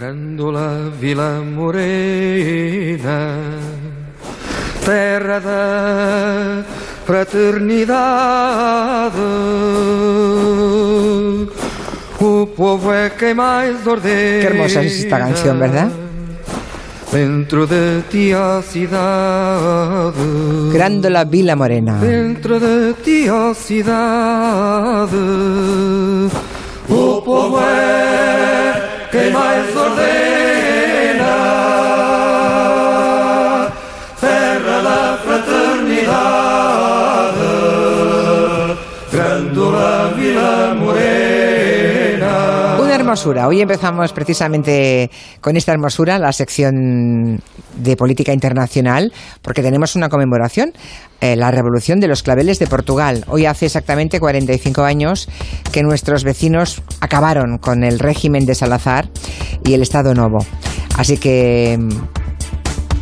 Grândola Vila Morena, terra da fraternidade, o povo é quem mais ordena. Qué hermosa es esta canción, ¿verdad? Dentro de ti a cidade. Grándola Vila Morena. Dentro de ti a cidade. O povo é quem mais ordena. Hermosura. Hoy empezamos precisamente con esta hermosura la sección de política internacional porque tenemos una conmemoración, eh, la revolución de los claveles de Portugal. Hoy hace exactamente 45 años que nuestros vecinos acabaron con el régimen de Salazar y el Estado Novo. Así que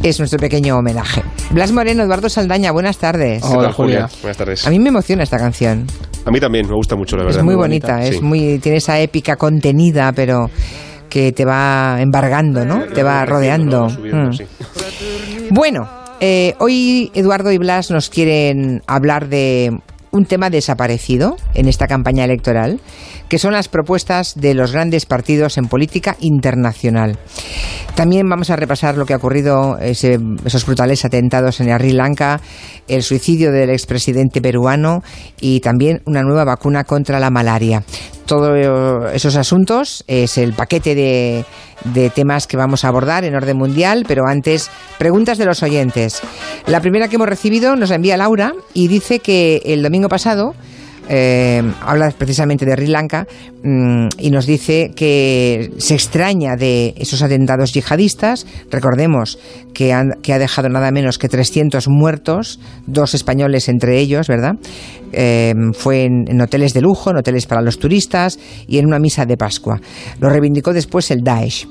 es nuestro pequeño homenaje. Blas Moreno, Eduardo Saldaña, buenas tardes. ¿Qué tal, Julia? Buenas tardes. A mí me emociona esta canción. A mí también, me gusta mucho, la verdad. Es muy bonita, es Sí. muy tiene esa épica contenida, pero que te va embargando, ¿no? Te va rodeando. Mm. sí. Bueno, eh, hoy Eduardo y Blas nos quieren hablar de un tema desaparecido en esta campaña electoral, que son las propuestas de los grandes partidos en política internacional. También vamos a repasar lo que ha ocurrido, esos brutales atentados en Sri Lanka, el suicidio del expresidente peruano y también una nueva vacuna contra la malaria. Todos esos asuntos es el paquete de, de temas que vamos a abordar en orden mundial, pero antes, preguntas de los oyentes. La primera que hemos recibido nos la envía Laura y dice que el domingo pasado eh, habla precisamente de Sri Lanka mm, y nos dice que se extraña de esos atentados yihadistas. Recordemos que, ha dejado nada menos que 300 muertos, dos españoles entre ellos, ¿verdad? Eh, fue en, en hoteles de lujo, en hoteles para los turistas y en una misa de Pascua. Lo reivindicó después el Daesh.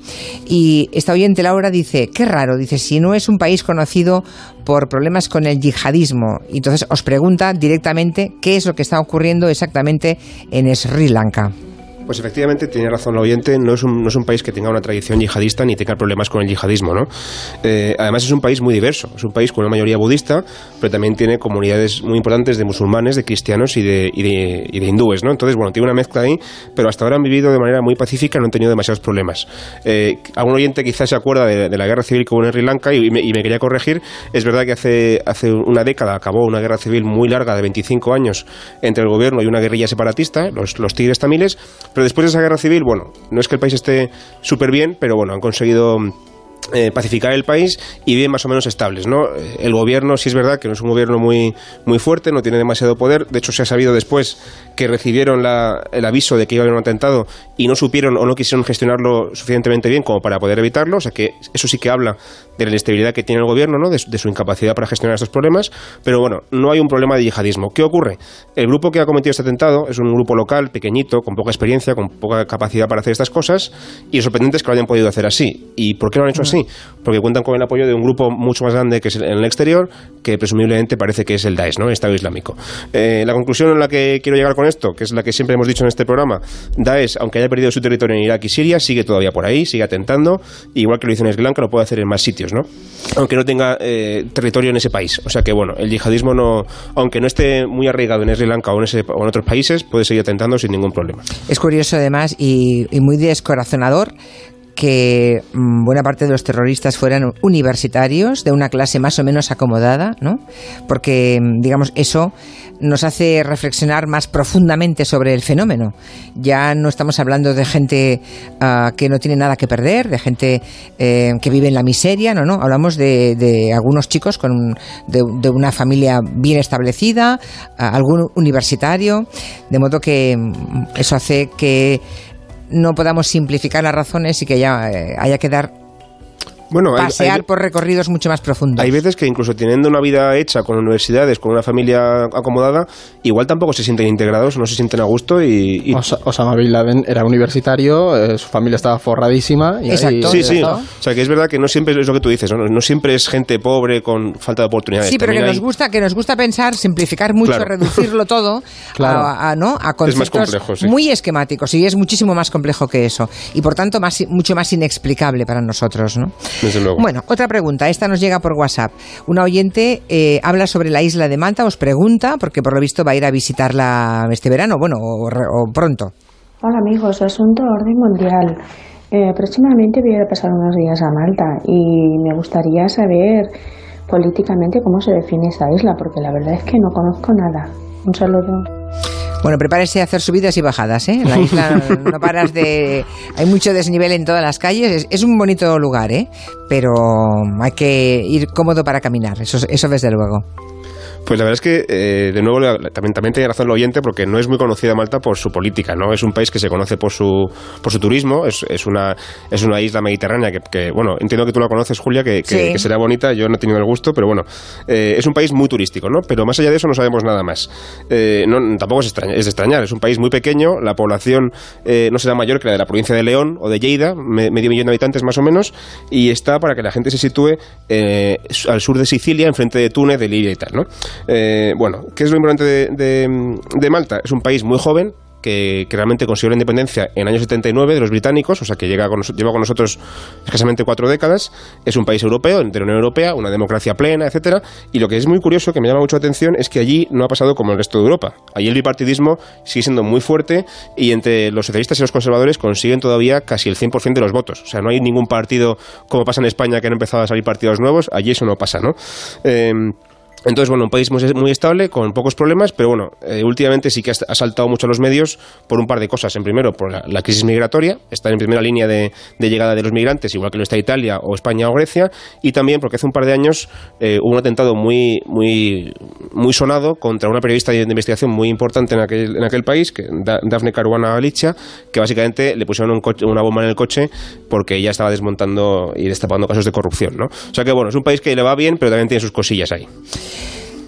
Y esta oyente Laura dice, qué raro, dice, si no es un país conocido por problemas con el yihadismo. Y entonces os pregunta directamente qué es lo que está ocurriendo exactamente en Sri Lanka. Pues efectivamente, tiene razón el oyente, no es, un, no es un país que tenga una tradición yihadista ni tenga problemas con el yihadismo, ¿no? Eh, además es un país muy diverso, es un país con una mayoría budista, pero también tiene comunidades muy importantes de musulmanes, de cristianos y de, y de, hindúes, ¿no? Entonces, bueno, tiene una mezcla ahí, pero hasta ahora han vivido de manera muy pacífica, no han tenido demasiados problemas. Eh, algún oyente quizás se acuerda de, de la guerra civil que hubo en Sri Lanka y me, y me quería corregir, es verdad que hace, hace una década acabó una guerra civil muy larga de 25 años entre el gobierno y una guerrilla separatista, los, los tigres tamiles, pero después de esa guerra civil, bueno, no es que el país esté súper bien, pero bueno, han conseguido eh, pacificar el país y viven más o menos estables, ¿no? El gobierno sí es verdad que no es un gobierno muy, muy fuerte, no tiene demasiado poder, de hecho se ha sabido después que recibieron la- el aviso de que iba a haber un atentado y no supieron o no quisieron gestionarlo suficientemente bien como para poder evitarlo, o sea que eso sí que habla de la inestabilidad que tiene el gobierno, ¿no? de, su- de su incapacidad para gestionar estos problemas, pero bueno, no hay un problema de yihadismo. ¿Qué ocurre? El grupo que ha cometido este atentado es un grupo local, pequeñito, con poca experiencia, con poca capacidad para hacer estas cosas, y lo sorprendente es que lo hayan podido hacer así. ¿Y por qué lo han hecho así? Porque cuentan con el apoyo de un grupo mucho más grande que es en el exterior, que presumiblemente parece que es el Daesh, ¿no? el Estado Islámico. Eh, la conclusión en la que quiero llegar con esto, que es la que siempre hemos dicho en este programa, Daesh, aunque haya perdido su territorio en Irak y Siria, sigue todavía por ahí, sigue atentando, igual que lo hizo en Sri Lanka, lo puede hacer en más sitios, ¿no? Aunque no tenga eh, territorio en ese país. O sea que, bueno, el yihadismo no, aunque no esté muy arraigado en Sri Lanka o en, ese- o en otros países, puede seguir atentando sin ningún problema. Es curioso además y, y muy descorazonador que mm, buena parte de los terroristas fueran universitarios de una clase más o menos acomodada, ¿no? Porque, mm, digamos, eso nos hace reflexionar más profundamente sobre el fenómeno. Ya no estamos hablando de gente ah, que no tiene nada que perder, de gente eh, que vive en la miseria, no, no. Hablamos de, de algunos chicos con un- de, de una familia bien establecida, ah, algún universitario, de modo que mm, eso hace que no podamos simplificar las razones y que ya eh, haya que dar bueno, pasear por recorridos mucho más profundos. Hay veces que incluso teniendo una vida hecha con universidades, con una familia acomodada, igual tampoco se sienten integrados, no se sienten a gusto y... Osama Bin Laden era universitario, eh, su familia estaba forradísima. Y Exacto. sí, sí. O sea, que es verdad que no siempre es lo que tú dices, no, siempre es gente pobre con falta de oportunidades. Sí, pero que nos, gusta, que nos gusta pensar, simplificar mucho, reducirlo todo a, ¿no? a conceptos muy esquemáticos y es muchísimo más complejo que eso y por tanto más, mucho más inexplicable para nosotros. ¿no? Bueno, otra pregunta. Esta nos llega por WhatsApp. Una oyente eh, habla sobre la isla de Malta, os pregunta, porque por lo visto va a ir a visitarla este verano, bueno, o, pronto. Hola amigos, asunto orden mundial. Eh, próximamente voy a pasar unos días a Malta y me gustaría saber políticamente cómo se define esa isla, porque la verdad es que no conozco nada. Un saludo. Bueno, prepárese a hacer subidas y bajadas, ¿eh? la isla no paras de... Hay mucho desnivel en todas las calles. Es, un bonito lugar, ¿eh? Pero hay que ir cómodo para caminar, eso, eso desde luego. Pues la verdad es que, eh, de nuevo, también, también tiene razón el oyente porque no es muy conocida Malta por su política, ¿no? Es un país que se conoce por su, por su turismo, es, es, una, es una isla mediterránea que, bueno, entiendo que tú la conoces, Julia, que, que, será bonita, yo no he tenido el gusto, pero bueno, eh, es un país muy turístico, ¿no? Pero más allá de eso no sabemos nada más. Eh, no, tampoco es, extraña, es de extrañar, es un país muy pequeño, la población no será mayor que la de la provincia de León o de Lleida, medio millón de habitantes más o menos, y está para que la gente se sitúe al sur de Sicilia, enfrente de Túnez, de Liria y tal, ¿no? Eh, bueno, ¿qué es lo importante de, Malta? Es un país muy joven, que, realmente consiguió la independencia en el año 79 de los británicos, o sea que llega con, lleva con nosotros escasamente cuatro décadas. Es un país europeo, de la Unión Europea, una democracia plena, etcétera. Y lo que es muy curioso, que me llama mucho la atención, es que allí no ha pasado como el resto de Europa. Allí el bipartidismo sigue siendo muy fuerte y entre los socialistas y los conservadores consiguen todavía casi el 100% de los votos. O sea, no hay ningún partido como pasa en España que han empezado a salir partidos nuevos. Allí eso no pasa, ¿no? Eh, entonces, bueno, un país muy, estable, con pocos problemas, pero bueno, eh, últimamente sí que ha, saltado mucho a los medios por un par de cosas. En primero, por la, crisis migratoria, está en primera línea de, llegada de los migrantes, igual que lo está Italia o España o Grecia, y también porque hace un par de años eh, hubo un atentado muy, muy, muy sonado contra una periodista de investigación muy importante en aquel, en aquel país, que, Dafne Caruana Galicia, que básicamente le pusieron una bomba en el coche porque ella estaba desmontando y destapando casos de corrupción, ¿no? O sea que bueno, es un país que le va bien, pero también tiene sus cosillas ahí.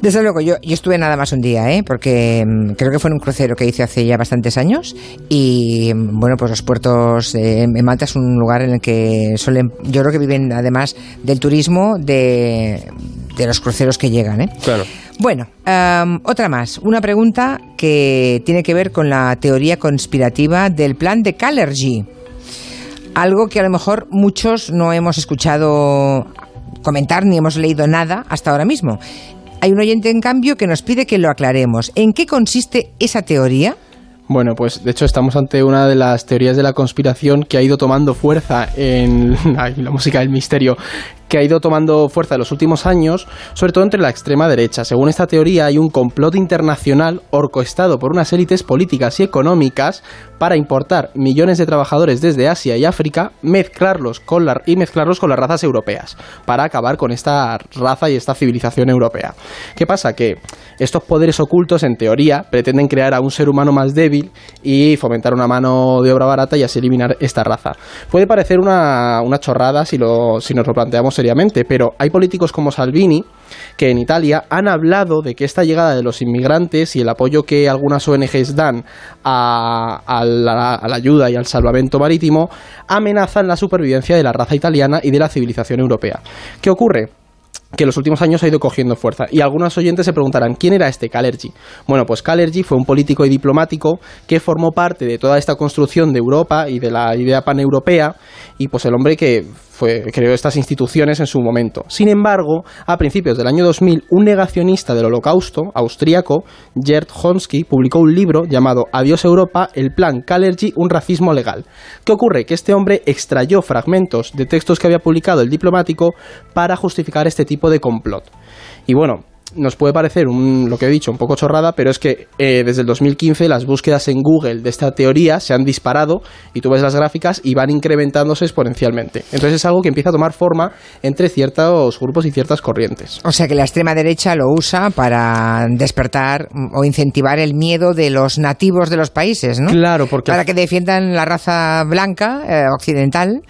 Desde luego, yo, yo estuve nada más un día, ¿eh? porque mm, creo que fue en un crucero que hice hace ya bastantes años y mm, bueno, pues los puertos en Malta es un lugar en el que suelen, yo creo que viven además del turismo de, los cruceros que llegan. ¿eh? Claro. Bueno, otra más, una pregunta que tiene que ver con la teoría conspirativa del plan de Calergy. Algo que a lo mejor muchos no hemos escuchado comentar ni hemos leído nada hasta ahora mismo. Hay un oyente, en cambio, que nos pide que lo aclaremos. ¿En qué consiste esa teoría? Bueno, pues de hecho estamos ante una de las teorías de la conspiración que ha ido tomando fuerza en la música del misterio que ha ido tomando fuerza en los últimos años, sobre todo entre la extrema derecha. Según esta teoría, hay un complot internacional orquestado por unas élites políticas y económicas para importar millones de trabajadores desde Asia y África, mezclarlos con y mezclarlos con las razas europeas, para acabar con esta raza y esta civilización europea. ¿Qué pasa? Que estos poderes ocultos, en teoría, pretenden crear a un ser humano más débil y fomentar una mano de obra barata y así eliminar esta raza. Puede parecer una, una chorrada si, lo, si nos lo planteamos seriamente, pero hay políticos como Salvini que en Italia han hablado de que esta llegada de los inmigrantes y el apoyo que algunas ONGs dan a, la, a la ayuda y al salvamento marítimo amenazan la supervivencia de la raza italiana y de la civilización europea. ¿Qué ocurre? que en los últimos años ha ido cogiendo fuerza. Y algunos oyentes se preguntarán, ¿quién era este Calergi? Bueno, pues Calergi fue un político y diplomático que formó parte de toda esta construcción de Europa y de la idea paneuropea, y pues el hombre que creó estas instituciones en su momento. Sin embargo, a principios del año 2000, un negacionista del holocausto austríaco, Gerd Honsky, publicó un libro llamado Adiós Europa, el plan Kalergi, un racismo legal. ¿Qué ocurre? Que este hombre extrayó fragmentos de textos que había publicado el diplomático para justificar este tipo de complot. Y bueno, nos puede parecer un, lo que he dicho un poco chorrada, pero es que eh, desde el 2015 las búsquedas en Google de esta teoría se han disparado y tú ves las gráficas y van incrementándose exponencialmente. Entonces es algo que empieza a tomar forma entre ciertos grupos y ciertas corrientes. O sea que la extrema derecha lo usa para despertar o incentivar el miedo de los nativos de los países, ¿no? Claro, porque... Para que defiendan la raza blanca, eh, occidental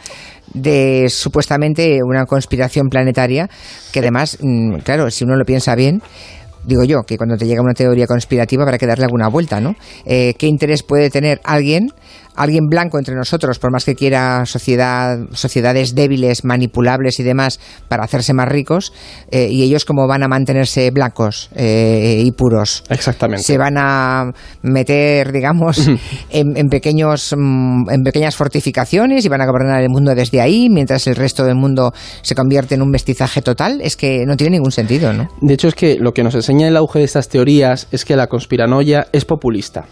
de supuestamente una conspiración planetaria que además, mm, claro, si uno lo piensa bien, digo yo, que cuando te llega una teoría conspirativa habrá que darle alguna vuelta, ¿no? Eh, ¿Qué interés puede tener alguien alguien blanco entre nosotros, por más que quiera sociedad, sociedades débiles, manipulables y demás, para hacerse más ricos, eh, y ellos como van a mantenerse blancos eh, y puros. Exactamente. Se van a meter, digamos, en, pequeños, mm, en pequeñas fortificaciones y van a gobernar el mundo desde ahí, mientras el resto del mundo se convierte en un mestizaje total. Es que no tiene ningún sentido, ¿no? De hecho, es que lo que nos enseña el auge de estas teorías es que la conspiranoia es populista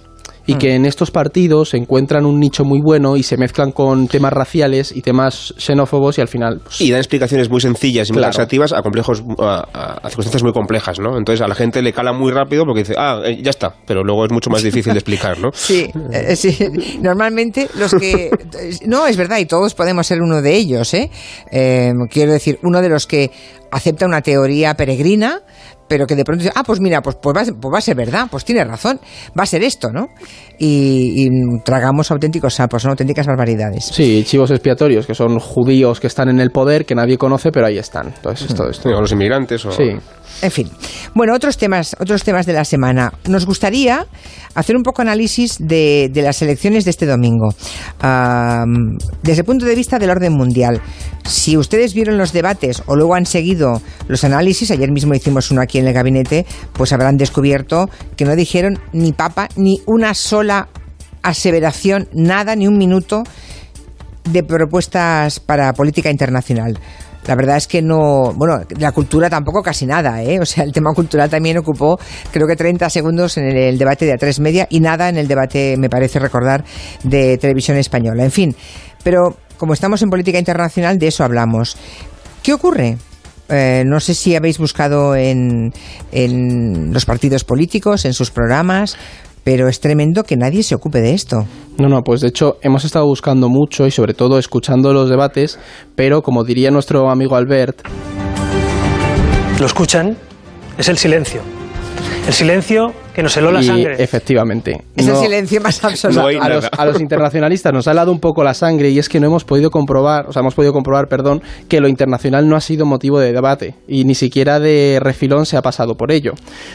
y que en estos partidos se encuentran un nicho muy bueno y se mezclan con temas raciales y temas xenófobos y al final... Pues, y dan explicaciones muy sencillas y muy taxativas a complejos, a, circunstancias muy complejas, ¿no? Entonces a la gente le cala muy rápido porque dice, ah, eh, ya está, pero luego es mucho más difícil de explicar, ¿no? Sí, eh, sí. Normalmente los que... No, es verdad, y todos podemos ser uno de ellos, ¿eh? eh quiero decir, uno de los que acepta una teoría peregrina, pero que de pronto dice, ah, pues mira, pues, pues, va, pues va a ser verdad, pues tiene razón, va a ser esto, ¿no? Y, tragamos auténticos sapos, son auténticas barbaridades. Sí, chivos expiatorios, que son judíos que están en el poder, que nadie conoce, pero ahí están. Entonces, todo esto. O los inmigrantes. O... Sí. En fin. Bueno, otros temas, otros temas de la semana. Nos gustaría hacer un poco análisis de, las elecciones de este domingo. desde el punto de vista del orden mundial. Si ustedes vieron los debates o luego han seguido los análisis, ayer mismo hicimos uno aquí en el gabinete, pues habrán descubierto que no dijeron ni papa ni una sola aseveración, nada, ni un minuto de propuestas para política internacional. La verdad es que no, bueno, la cultura tampoco casi nada, ¿eh? O sea, el tema cultural también ocupó creo que 30 segundos en el, debate de A3 Media y nada en el debate, me parece recordar, de televisión española. En fin, pero como estamos en política internacional, de eso hablamos. ¿Qué ocurre? Eh, no sé si habéis buscado en, en los partidos políticos, en sus programas, pero es tremendo que nadie se ocupe de esto. No, no, pues de hecho hemos estado buscando mucho y sobre todo escuchando los debates, pero como diría nuestro amigo Albert... Lo escuchan, es el silencio. El silencio que nos heló la sangre. Efectivamente. Es el silencio más absoluto. a, los, internacionalistas nos ha helado un poco la sangre y es que no hemos podido comprobar, o sea, hemos podido comprobar, perdón, que lo internacional no ha sido motivo de debate y ni siquiera de refilón se ha pasado por ello.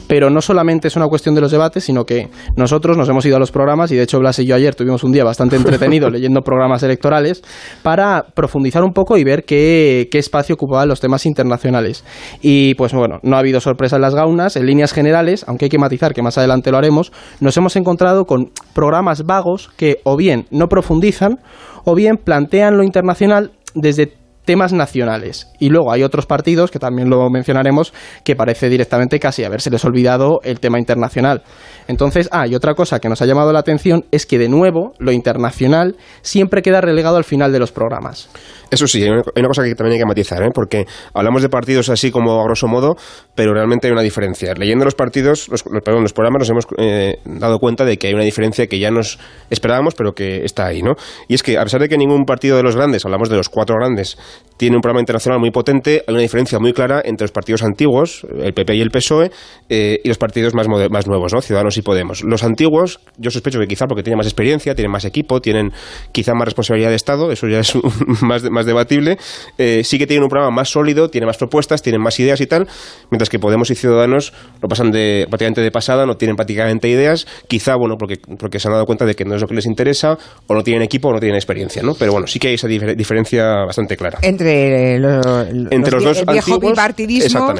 Pero no solamente es una cuestión de los debates, sino que nosotros nos hemos ido a los programas y de hecho Blas y yo ayer tuvimos un día bastante entretenido leyendo programas electorales para profundizar un poco y ver qué, qué espacio ocupaban los temas internacionales. Y pues bueno, no ha habido sorpresa en las gaunas, en líneas generales, aunque hay que matizar que más adelante lo haremos, nos hemos encontrado con programas vagos que o bien no profundizan o bien plantean lo internacional desde temas nacionales. Y luego hay otros partidos, que también lo mencionaremos, que parece directamente casi habérseles olvidado el tema internacional. Entonces, ah, y otra cosa que nos ha llamado la atención es que de nuevo lo internacional siempre queda relegado al final de los programas. Eso sí, hay una, cosa que también hay que matizar, ¿eh? porque hablamos de partidos así como a grosso modo, pero realmente hay una diferencia. Leyendo los partidos, los, perdón, los programas nos hemos eh, dado cuenta de que hay una diferencia que ya nos esperábamos, pero que está ahí, ¿no? Y es que a pesar de que ningún partido de los grandes, hablamos de los cuatro grandes, tiene un programa internacional muy potente, hay una diferencia muy clara entre los partidos antiguos, el PP y el PSOE, eh, y los partidos más, más nuevos, ¿no? Ciudadanos y Podemos. Los antiguos, yo sospecho que quizá porque tienen más experiencia, tienen más equipo, tienen quizá más responsabilidad de Estado, eso ya es más, más debatible, eh, sí que tienen un programa más sólido, tienen más propuestas, tienen más ideas y tal, mientras que Podemos y Ciudadanos lo pasan de, prácticamente de pasada, no tienen prácticamente ideas, quizá, bueno, porque, porque se han dado cuenta de que no es lo que les interesa, o no tienen equipo o no tienen experiencia, ¿no? Pero bueno, sí que hay esa diferencia bastante clara. Entre, entre los, dos el viejo bipartidismo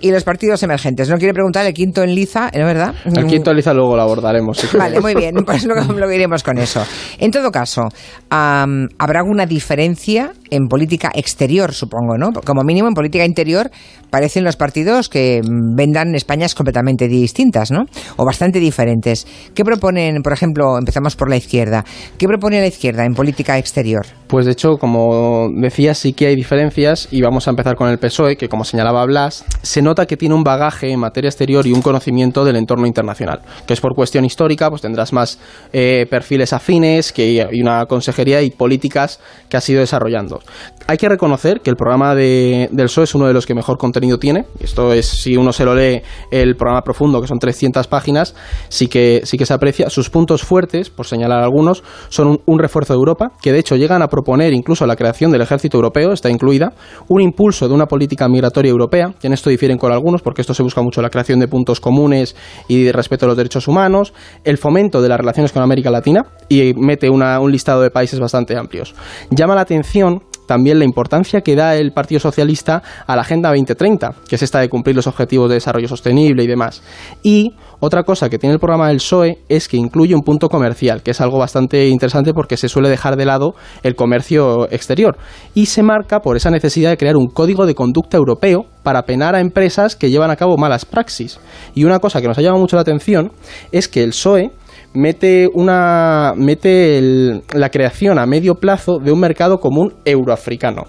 y los partidos emergentes. No quiere preguntar el quinto en liza, ¿no verdad? El quinto en liza luego lo abordaremos. vale, muy bien, pues luego lo iremos con eso. En todo caso, ¿habrá alguna diferencia en política exterior, supongo, ¿no? Como mínimo en política interior parecen los partidos que vendan Españas completamente distintas, ¿no? O bastante diferentes. ¿Qué proponen, por ejemplo, empezamos por la izquierda, ¿qué propone la izquierda en política exterior? Pues de hecho, como decías, sí que hay diferencias y vamos a empezar con el PSOE, que como señalaba Blas, se nota que tiene un bagaje en materia exterior y un conocimiento del entorno internacional, que es por cuestión histórica, pues tendrás más eh, perfiles afines que, y una consejería y políticas que has ido desarrollando. Hay que reconocer que el programa de, del PSOE es uno de los que mejor contenido tiene. Esto es, si uno se lo lee, el programa profundo, que son 300 páginas, sí que, sí que se aprecia. Sus puntos fuertes, por señalar algunos, son un, refuerzo de Europa, que de hecho llegan a proponer incluso la creación del ejército europeo, está incluida, un impulso de una política migratoria europea, que en esto difieren con algunos, porque esto se busca mucho la creación de puntos comunes y de respeto a los derechos humanos, el fomento de las relaciones con América Latina y mete un listado de países bastante amplios. Llama la atención también la importancia que da el Partido Socialista a la Agenda 2030, que es esta de cumplir los objetivos de desarrollo sostenible y demás. Y otra cosa que tiene el programa del PSOE es que incluye un punto comercial, que es algo bastante interesante porque se suele dejar de lado el comercio exterior. Y se marca por esa necesidad de crear un código de conducta europeo para penar a empresas que llevan a cabo malas praxis. Y una cosa que nos ha llamado mucho la atención es que el PSOE mete una mete la creación a medio plazo de un mercado común euroafricano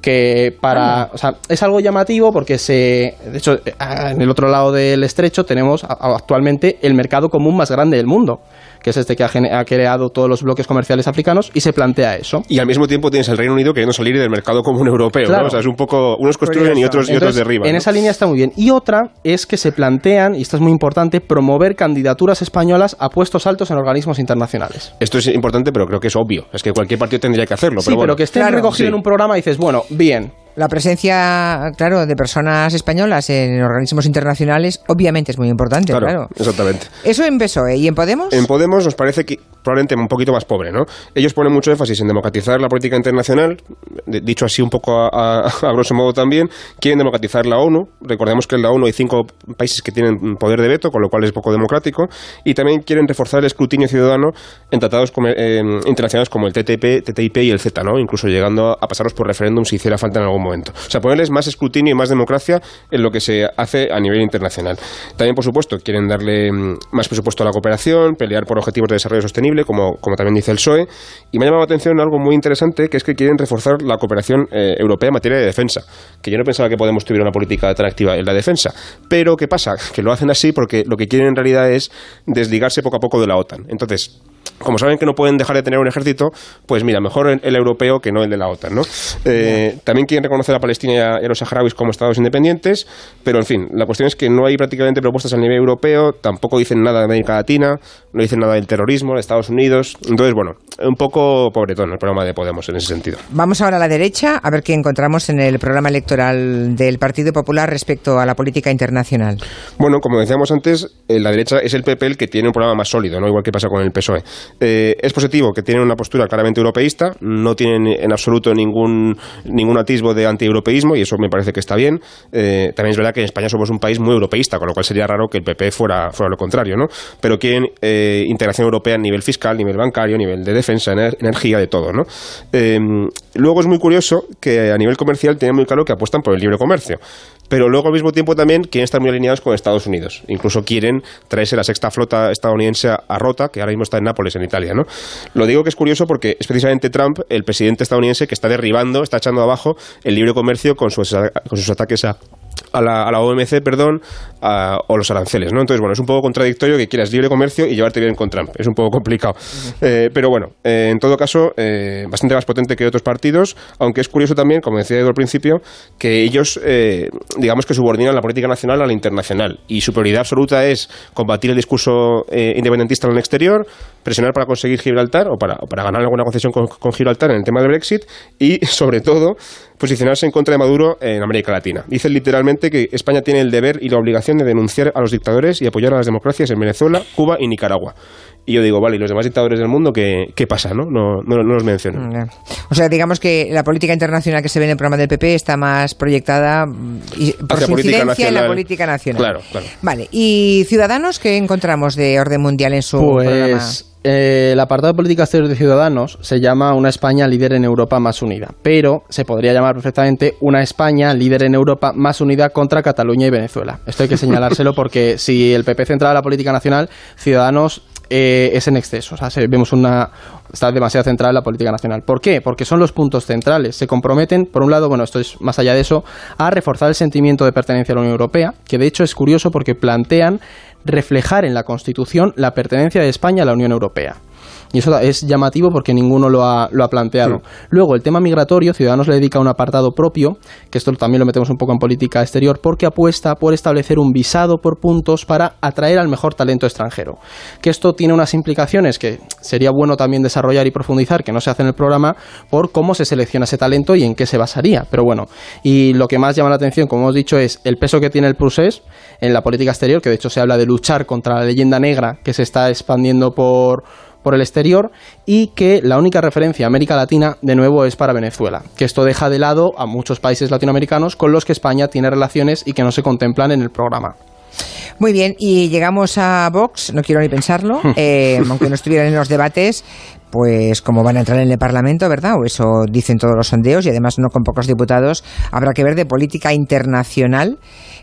que para o sea, es algo llamativo porque se de hecho en el otro lado del estrecho tenemos actualmente el mercado común más grande del mundo que es este que ha, creado todos los bloques comerciales africanos, y se plantea eso. Y al mismo tiempo tienes el Reino Unido queriendo salir del mercado común europeo, ¿no? O sea, es un poco, unos construyen y otros, y otros derriban. En esa línea está muy bien. Y otra es que se plantean, y esto es muy importante, promover candidaturas españolas a puestos altos en organismos internacionales. Esto es importante, pero creo que es obvio. Es que cualquier partido tendría que hacerlo. Sí, pero, que esté recogido en un programa y dices, bueno, bien, la presencia, claro, de personas españolas en organismos internacionales obviamente es muy importante, claro. Exactamente. Eso en PSOE. ¿Y en Podemos? En Podemos nos parece que probablemente un poquito más pobre, ¿no? Ellos ponen mucho énfasis en democratizar la política internacional, dicho así un poco a, grosso modo también, quieren democratizar la ONU. Recordemos que en la ONU hay cinco países que tienen poder de veto, con lo cual es poco democrático, y también quieren reforzar el escrutinio ciudadano en tratados eh, internacionales como el TTP, TTIP y el Z, ¿no? Incluso llegando a pasarlos por referéndum si hiciera falta en algún momento. O sea, ponerles más escrutinio y más democracia en lo que se hace a nivel internacional. También, por supuesto, quieren darle mm, más presupuesto a la cooperación, pelear por objetivos de desarrollo sostenible, como, como también dice el PSOE. Y me ha llamado la atención algo muy interesante, que es que quieren reforzar la cooperación eh, europea en materia de defensa. Que yo no pensaba que Podemos tuviera una política tan activa en la defensa. Pero, ¿qué pasa? Que lo hacen así porque lo que quieren en realidad es desligarse poco a poco de la OTAN. Entonces, como saben que no pueden dejar de tener un ejército, pues mira, mejor el, europeo que no el de la OTAN, ¿no? Eh, también quieren reconocer a Palestina y a, los saharauis como estados independientes, pero en fin, la cuestión es que no hay prácticamente propuestas a nivel europeo, tampoco dicen nada de América Latina, no dicen nada del terrorismo, de Estados Unidos, entonces bueno, un poco pobretón el programa de Podemos en ese sentido. Vamos ahora a la derecha a ver qué encontramos en el programa electoral del Partido Popular respecto a la política internacional. Bueno, como decíamos antes, eh, la derecha es el PP el que tiene un programa más sólido, ¿no? igual que pasa con el PSOE. Eh, es positivo que tienen una postura claramente europeísta, no tienen en absoluto ningún, ningún atisbo de antieuropeísmo y eso me parece que está bien. Eh, también es verdad que en España somos un país muy europeísta, con lo cual sería raro que el PP fuera, fuera lo contrario, ¿no? Pero quieren eh, integración europea a nivel fiscal, nivel bancario, nivel de defensa, energía, de todo, ¿no? luego es muy curioso que a nivel comercial tienen muy claro que apuestan por el libre comercio pero luego al mismo tiempo también quieren estar muy alineados con Estados Unidos. Incluso quieren traerse la sexta flota estadounidense a Rota, que ahora mismo está en Nápoles, en Italia. ¿no? Lo digo que es curioso porque es precisamente Trump, el presidente estadounidense, que está derribando, está echando abajo el libre comercio con sus, con sus ataques a a la, a la OMC, perdón, o los aranceles, ¿no? Entonces, bueno, es un poco contradictorio que quieras libre comercio y llevarte bien con Trump. Es un poco complicado. Eh, pero bueno, eh, en todo caso, eh, bastante más potente que otros partidos, aunque es curioso también, como decía Edu al principio, que ellos, digamos que subordinan la política nacional a la internacional y su prioridad absoluta es combatir el discurso independentista en el exterior, presionar para conseguir Gibraltar o para, para ganar alguna concesión con, con Gibraltar en el tema del Brexit y, sobre todo, posicionarse en contra de Maduro en América Latina. Dice literalmente que España tiene el deber y la obligación de denunciar a los dictadores y apoyar a las democracias en Venezuela, Cuba y Nicaragua. Y yo digo, vale, ¿y los demás dictadores del mundo qué, qué pasa? ¿no? No, no, los menciono. O sea, digamos que la política internacional que se ve en el programa del PP está más proyectada mm, por su incidencia en la política nacional. Claro, claro. Vale, ¿y Ciudadanos qué encontramos de orden mundial en su pues, programa? Eh, el apartado de política exterior de Ciudadanos se llama Una España líder en Europa más unida, pero se podría llamar perfectamente Una España líder en Europa más unida contra Cataluña y Venezuela. Esto hay que señalárselo porque si el PP centraba la política nacional, Ciudadanos eh, es en exceso. O sea, vemos una, está demasiado centrada en la política nacional. ¿Por qué? Porque son los puntos centrales. Se comprometen, por un lado, bueno, esto es más allá de eso, a reforzar el sentimiento de pertenencia a la Unión Europea, que de hecho es curioso porque plantean reflejar en la Constitución la pertenencia de España a la Unión Europea. Y eso es llamativo porque ninguno lo ha, lo ha planteado. Luego, el tema migratorio, Ciudadanos le dedica un apartado propio, que esto también lo metemos un poco en política exterior, porque apuesta por establecer un visado por puntos para atraer al mejor talento extranjero. Que esto tiene unas implicaciones que sería bueno también desarrollar y profundizar, que no se hace en el programa, por cómo se selecciona ese talento y en qué se basaría. Pero bueno, y lo que más llama la atención, como hemos dicho, es el peso que tiene el Prusés en la política exterior, que de hecho se habla de luchar contra la leyenda negra que se está expandiendo por por el exterior y que la única referencia a América Latina de nuevo es para Venezuela, que esto deja de lado a muchos países latinoamericanos con los que España tiene relaciones y que no se contemplan en el programa. Muy bien, y llegamos a Vox, no quiero ni pensarlo, eh, aunque no estuvieran en los debates, pues como van a entrar en el Parlamento, ¿verdad? O eso dicen todos los sondeos y además no con pocos diputados, habrá que ver de política internacional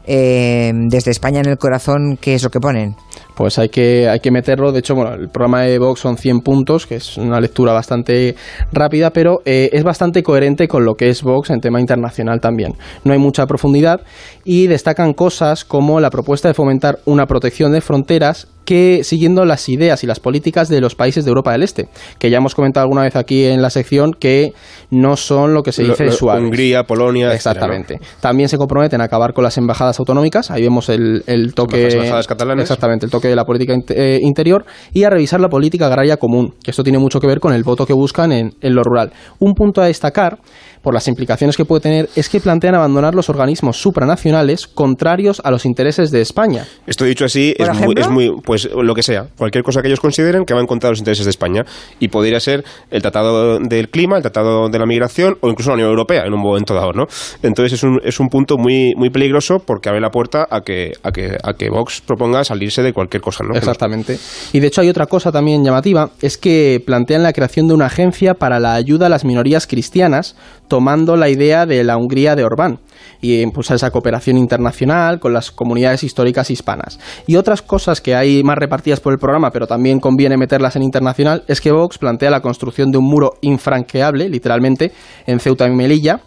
eh, desde España en el corazón qué es lo que ponen. Pues hay que, hay que meterlo. De hecho, bueno, el programa de Vox son 100 puntos, que es una lectura bastante rápida, pero eh, es bastante coherente con lo que es Vox en tema internacional también. No hay mucha profundidad y destacan cosas como la propuesta de fomentar una protección de fronteras que siguiendo las ideas y las políticas de los países de Europa del Este, que ya hemos comentado alguna vez aquí en la sección que no son lo que se dice suaves. Hungría, Polonia, exactamente. También se comprometen a acabar con las embajadas autonómicas, ahí vemos el, el toque las embajadas catalanas. Exactamente, el toque de la política eh, interior y a revisar la política agraria común, que esto tiene mucho que ver con el voto que buscan en, en lo rural. Un punto a destacar por las implicaciones que puede tener, es que plantean abandonar los organismos supranacionales contrarios a los intereses de España. Esto dicho así es muy, es muy, pues lo que sea, cualquier cosa que ellos consideren que va en contra de los intereses de España. Y podría ser el Tratado del Clima, el Tratado de la Migración o incluso la Unión Europea en un momento dado, ¿no? Entonces es un, es un punto muy, muy peligroso porque abre la puerta a que, a, que, a que Vox proponga salirse de cualquier cosa, ¿no? Exactamente. Y de hecho hay otra cosa también llamativa, es que plantean la creación de una agencia para la ayuda a las minorías cristianas, tomando la idea de la Hungría de Orbán y impulsar esa cooperación internacional con las comunidades históricas hispanas. Y otras cosas que hay más repartidas por el programa, pero también conviene meterlas en internacional, es que Vox plantea la construcción de un muro infranqueable, literalmente, en Ceuta y Melilla.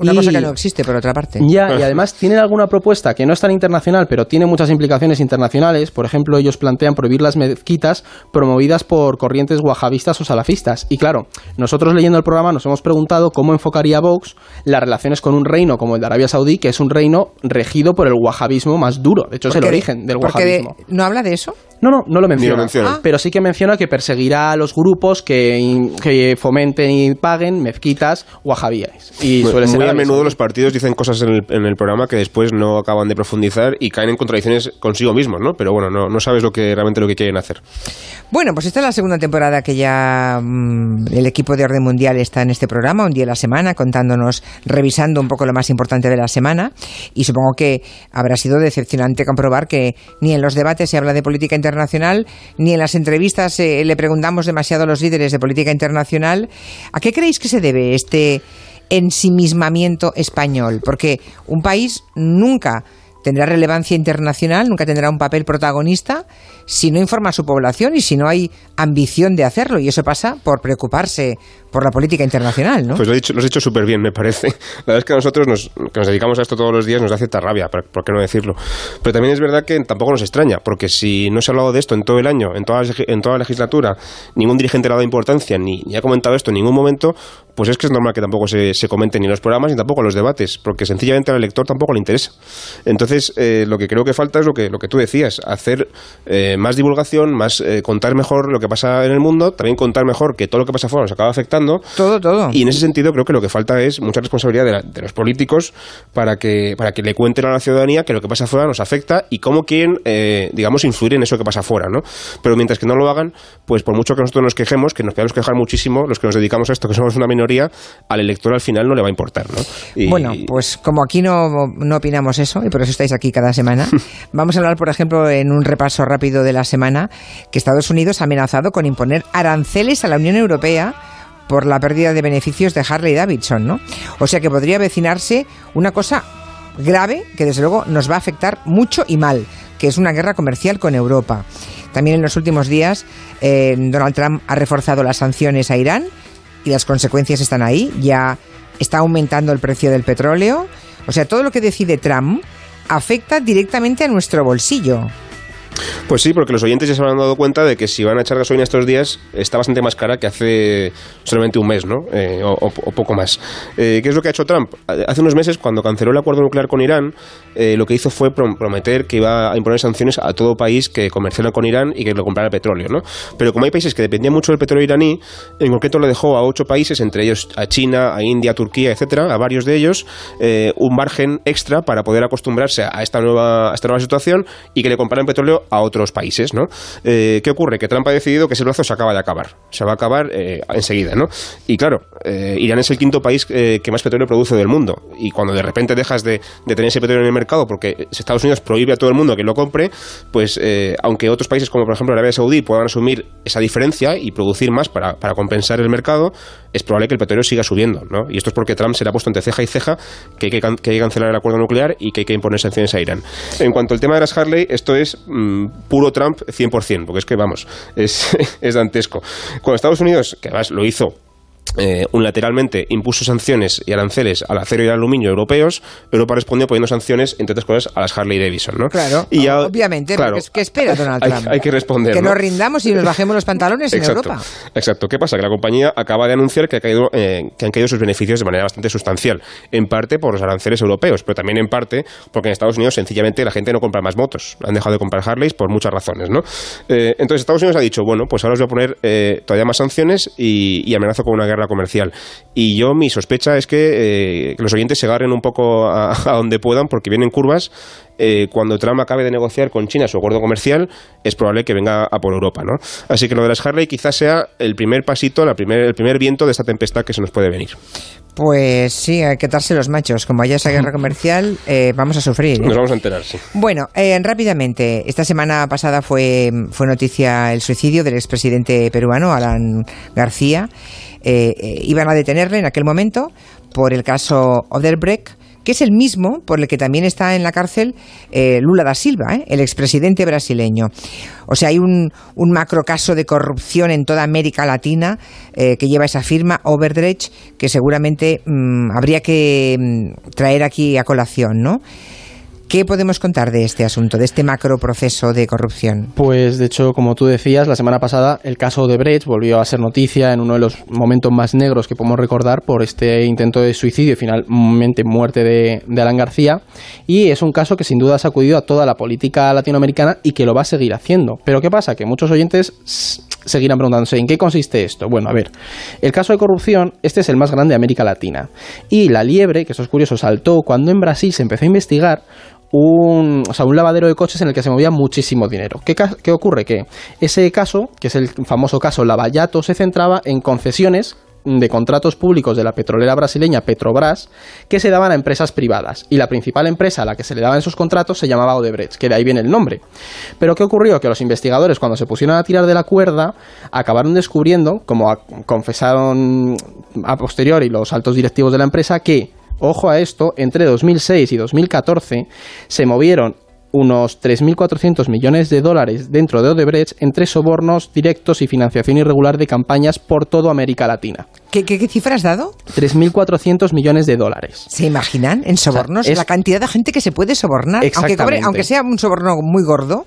Una cosa que no existe, por otra parte. Ya, y además tienen alguna propuesta que no es tan internacional, pero tiene muchas implicaciones internacionales. Por ejemplo, ellos plantean prohibir las mezquitas promovidas por corrientes wahabistas o salafistas. Y claro, nosotros leyendo el programa nos hemos preguntado cómo enfocaría Vox las relaciones con un reino como el de Arabia Saudí, que es un reino regido por el wahabismo más duro. De hecho, es el origen del wahabismo. ¿No habla de eso? No, no, no lo menciona. Ah. Pero sí que menciona que perseguirá a los grupos que, fomenten y paguen mezquitas wahabíes. Y suele ser muy a menudo los partidos dicen cosas en el, programa que después no acaban de profundizar y caen en contradicciones consigo mismos, ¿no? Pero bueno, no, no sabes lo que realmente lo que quieren hacer. Bueno, pues esta es la segunda temporada que ya mm, el equipo de Orden Mundial está en este programa, un día a la semana, contándonos, revisando un poco lo más importante de la semana. Y supongo que habrá sido decepcionante comprobar que ni en los debates se habla de política internacional internacional, ni en las entrevistas eh, le preguntamos demasiado a los líderes de política internacional. ¿A qué creéis que se debe este ensimismamiento español? Porque un país nunca tendrá relevancia internacional, nunca tendrá un papel protagonista si no informa a su población y si no hay ambición de hacerlo. Y eso pasa por preocuparse por la política internacional, ¿no? Pues lo, he dicho, has dicho súper bien, me parece. La verdad es que a nosotros nos, que nos dedicamos a esto todos los días nos da cierta rabia, ¿por qué no decirlo? Pero también es verdad que tampoco nos extraña, porque si no se ha hablado de esto en todo el año, en toda en toda la legislatura, ningún dirigente le ha dado importancia, ni, ha comentado esto en ningún momento, pues es que es normal que tampoco se, se comente ni los programas ni tampoco los debates, porque sencillamente al elector tampoco le interesa. Entonces, eh, lo que creo que falta es lo que, lo que tú decías, hacer eh, más divulgación, más eh, contar mejor lo que pasa en el mundo, también contar mejor que todo lo que pasa afuera nos acaba afectando todo, todo. Y en ese sentido creo que lo que falta es mucha responsabilidad de, los políticos para que, para que le cuenten a la ciudadanía que lo que pasa afuera nos afecta y cómo quieren, eh, digamos, influir en eso que pasa afuera, ¿no? Pero mientras que no lo hagan, pues por mucho que nosotros nos quejemos, que nos podemos quejar muchísimo, los que nos dedicamos a esto, que somos una minoría, al elector al final no le va a importar, ¿no? bueno, pues como aquí no, no opinamos eso, y por eso estáis aquí cada semana, vamos a hablar, por ejemplo, en un repaso rápido de la semana, que Estados Unidos ha amenazado con imponer aranceles a la Unión Europea por la pérdida de beneficios de Harley Davidson, ¿no? O sea que podría avecinarse una cosa grave que desde luego nos va a afectar mucho y mal, que es una guerra comercial con Europa. También en los últimos días eh, Donald Trump ha reforzado las sanciones a Irán y las consecuencias están ahí. Ya está aumentando el precio del petróleo. O sea, todo lo que decide Trump afecta directamente a nuestro bolsillo. Pues sí, porque los oyentes ya se habrán dado cuenta de que si van a echar gasolina estos días está bastante más cara que hace solamente un mes, ¿no? Eh, o, poco más. Eh, ¿Qué es lo que ha hecho Trump? Hace unos meses, cuando canceló el acuerdo nuclear con Irán, eh, lo que hizo fue prometer que iba a imponer sanciones a todo país que comerciara con Irán y que lo comprara petróleo, ¿no? Pero como hay países que dependían mucho del petróleo iraní, en concreto le dejó a ocho países, entre ellos a China, a India, a Turquía, etcétera, a varios de ellos, un margen extra para poder acostumbrarse a esta nueva, a esta nueva situación y que le compraran petróleo a otros países, ¿no? Eh, ¿Qué ocurre? Que Trump ha decidido que ese plazo se acaba de acabar, se va a acabar eh, enseguida, ¿no? Y claro, eh, Irán es el quinto país que más petróleo produce del mundo y cuando de repente dejas de, tener ese petróleo en el mercado porque Estados Unidos prohíbe a todo el mundo que lo compre, pues aunque otros países como por ejemplo Arabia Saudí puedan asumir esa diferencia y producir más para, compensar el mercado, es probable que el petróleo siga subiendo, ¿no? Y esto es porque Trump se le ha puesto entre ceja y ceja que hay que, que, hay que cancelar el acuerdo nuclear y que hay que imponer sanciones a Irán. En cuanto al tema de las Harley, esto es mm, puro Trump 100%, porque es que, vamos, es, es dantesco. Cuando Estados Unidos, que además lo hizo eh, unilateralmente impuso sanciones y aranceles al acero y al aluminio europeos, Europa respondió poniendo sanciones, entre otras cosas, a las Harley Davidson, ¿no? Claro, y obviamente, claro, ¿qué espera Donald Trump? Hay, que responder. Que nos rindamos y nos bajemos los pantalones en Europa. Exacto. ¿Qué pasa? Que la compañía acaba de anunciar que, ha caído, eh, que han caído sus beneficios de manera bastante sustancial, en parte por los aranceles europeos, pero también en parte porque en Estados Unidos sencillamente la gente no compra más motos, han dejado de comprar Harleys por muchas razones, ¿no? Eh, entonces Estados Unidos ha dicho, bueno, pues ahora os voy a poner todavía más sanciones y, y amenazo con una guerra comercial. Y yo, mi sospecha es que, eh, los oyentes se agarren un poco a, donde puedan, porque vienen curvas. Eh, cuando Trump acabe de negociar con China su acuerdo comercial, es probable que venga a por Europa, ¿no? Así que lo de las Harley quizás sea el primer pasito, la primer, el primer viento de esta tempestad que se nos puede venir. Pues sí, hay que darse los machos. Como haya esa guerra comercial, eh, vamos a sufrir. Nos vamos a enterar, sí. Bueno, rápidamente, esta semana pasada fue, fue noticia el suicidio del expresidente peruano, Alan García. Eh, eh, iban a detenerle en aquel momento por el caso Oderbrecht, que es el mismo por el que también está en la cárcel eh, Lula da Silva, el expresidente brasileño. O sea, hay un, un macro caso de corrupción en toda América Latina que lleva esa firma, Overdrecht, que seguramente mm, habría que mm, traer aquí a colación, ¿no? ¿Qué podemos contar de este asunto, de este macro proceso de corrupción? Pues de hecho, como tú decías, la semana pasada el caso de Brecht volvió a ser noticia en uno de los momentos más negros que podemos recordar por este intento de suicidio y finalmente muerte de, Alan García. Y es un caso que sin duda ha sacudido a toda la política latinoamericana y que lo va a seguir haciendo. Pero ¿qué pasa? Que muchos oyentes seguirán preguntándose ¿en qué consiste esto? Bueno, a ver, el caso de corrupción, este es el más grande de América Latina. Y la liebre, que eso es curioso, saltó cuando en Brasil se empezó a investigar un, o sea, un lavadero de coches en el que se movía muchísimo dinero. ¿Qué, ¿Qué, ocurre? Que ese caso, que es el famoso caso Lavallato, se centraba en concesiones de contratos públicos de la petrolera brasileña Petrobras que se daban a empresas privadas y la principal empresa a la que se le daban esos contratos se llamaba Odebrecht, que de ahí viene el nombre. Pero ¿qué ocurrió? Que los investigadores cuando se pusieron a tirar de la cuerda acabaron descubriendo, como confesaron a posteriori los altos directivos de la empresa, que ojo a esto, entre 2006 y 2014 se movieron unos 3.400 millones de dólares dentro de Odebrecht entre sobornos directos y financiación irregular de campañas por toda América Latina. ¿Qué, qué, cifra has dado? 3.400 millones de dólares. ¿Se imaginan en sobornos la cantidad de gente que se puede sobornar? Aunque, aunque sea un soborno muy gordo.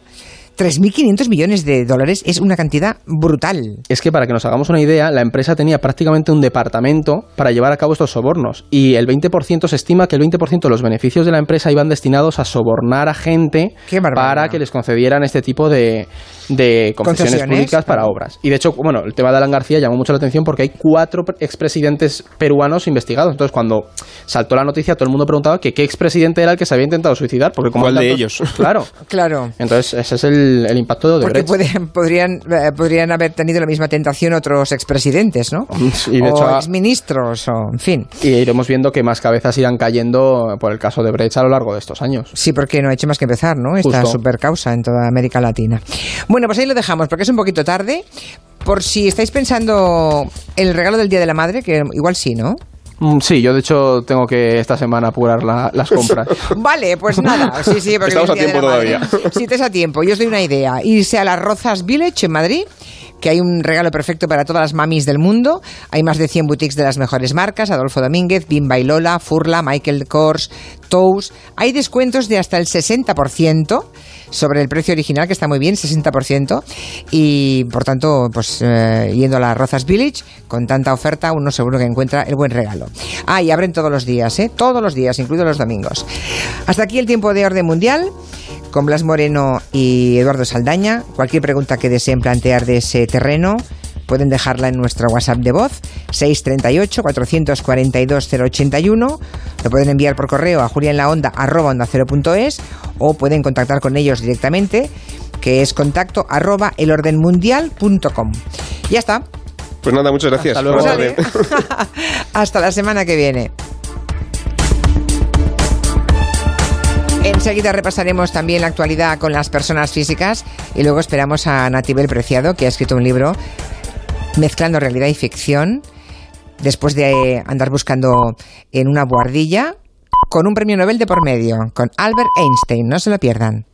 3.500 millones de dólares es una cantidad brutal. Es que para que nos hagamos una idea, la empresa tenía prácticamente un departamento para llevar a cabo estos sobornos y el 20% se estima que el 20% de los beneficios de la empresa iban destinados a sobornar a gente para que les concedieran este tipo de, de concesiones, públicas para obras. Y de hecho, bueno, el tema de Alan García llamó mucho la atención porque hay cuatro expresidentes peruanos investigados. Entonces, cuando saltó la noticia, todo el mundo preguntaba que qué expresidente era el que se había intentado suicidar. Porque como ¿Cuál de ellos? Claro. claro. Entonces, ese es el, impacto de Odebrecht. Porque podrían, eh, podrían haber tenido la misma tentación otros expresidentes, ¿no? Y de o exministros, o en fin. Y iremos viendo que más cabezas irán cayendo por el caso de Brecht a lo largo de estos años. Sí, porque no ha hecho más que empezar, ¿no? Esta super causa en toda América Latina. Bueno, pues ahí lo dejamos porque es un poquito tarde. Por si estáis pensando el regalo del Día de la Madre, que igual sí, ¿no? Mm, Sí, yo de hecho tengo que esta semana apurar la- las compras. Vale, pues nada, sí, sí, porque Estamos a tiempo todavía. Sí, te es a tiempo. Yo os doy una idea. Irse a las Rozas Village en Madrid, que hay un regalo perfecto para todas las mamis del mundo. Hay más de 100 boutiques de las mejores marcas, Adolfo Domínguez, Bimba y Lola, Furla, Michael Kors, Tous. Hay descuentos de hasta el 60% sobre el precio original, que está muy bien, 60%. Y por tanto, pues eh, yendo a las Rozas Village, con tanta oferta, uno seguro que encuentra el buen regalo. Ah, y abren todos los días, ¿eh? Todos los días, incluidos los domingos. Hasta aquí el tiempo de orden mundial con Blas Moreno y Eduardo Saldaña. Cualquier pregunta que deseen plantear de ese terreno pueden dejarla en nuestro WhatsApp de voz 638-442-081. Lo pueden enviar por correo a julianlaonda.es o pueden contactar con ellos directamente que es contacto arroba elordenmundial.com. Ya está. Pues nada, muchas gracias. Hasta luego. Hasta la semana que viene. Enseguida repasaremos también la actualidad con las personas físicas y luego esperamos a Natibel Preciado, que ha escrito un libro mezclando realidad y ficción, después de andar buscando en una buhardilla, con un premio Nobel de por medio, con Albert Einstein. No se lo pierdan.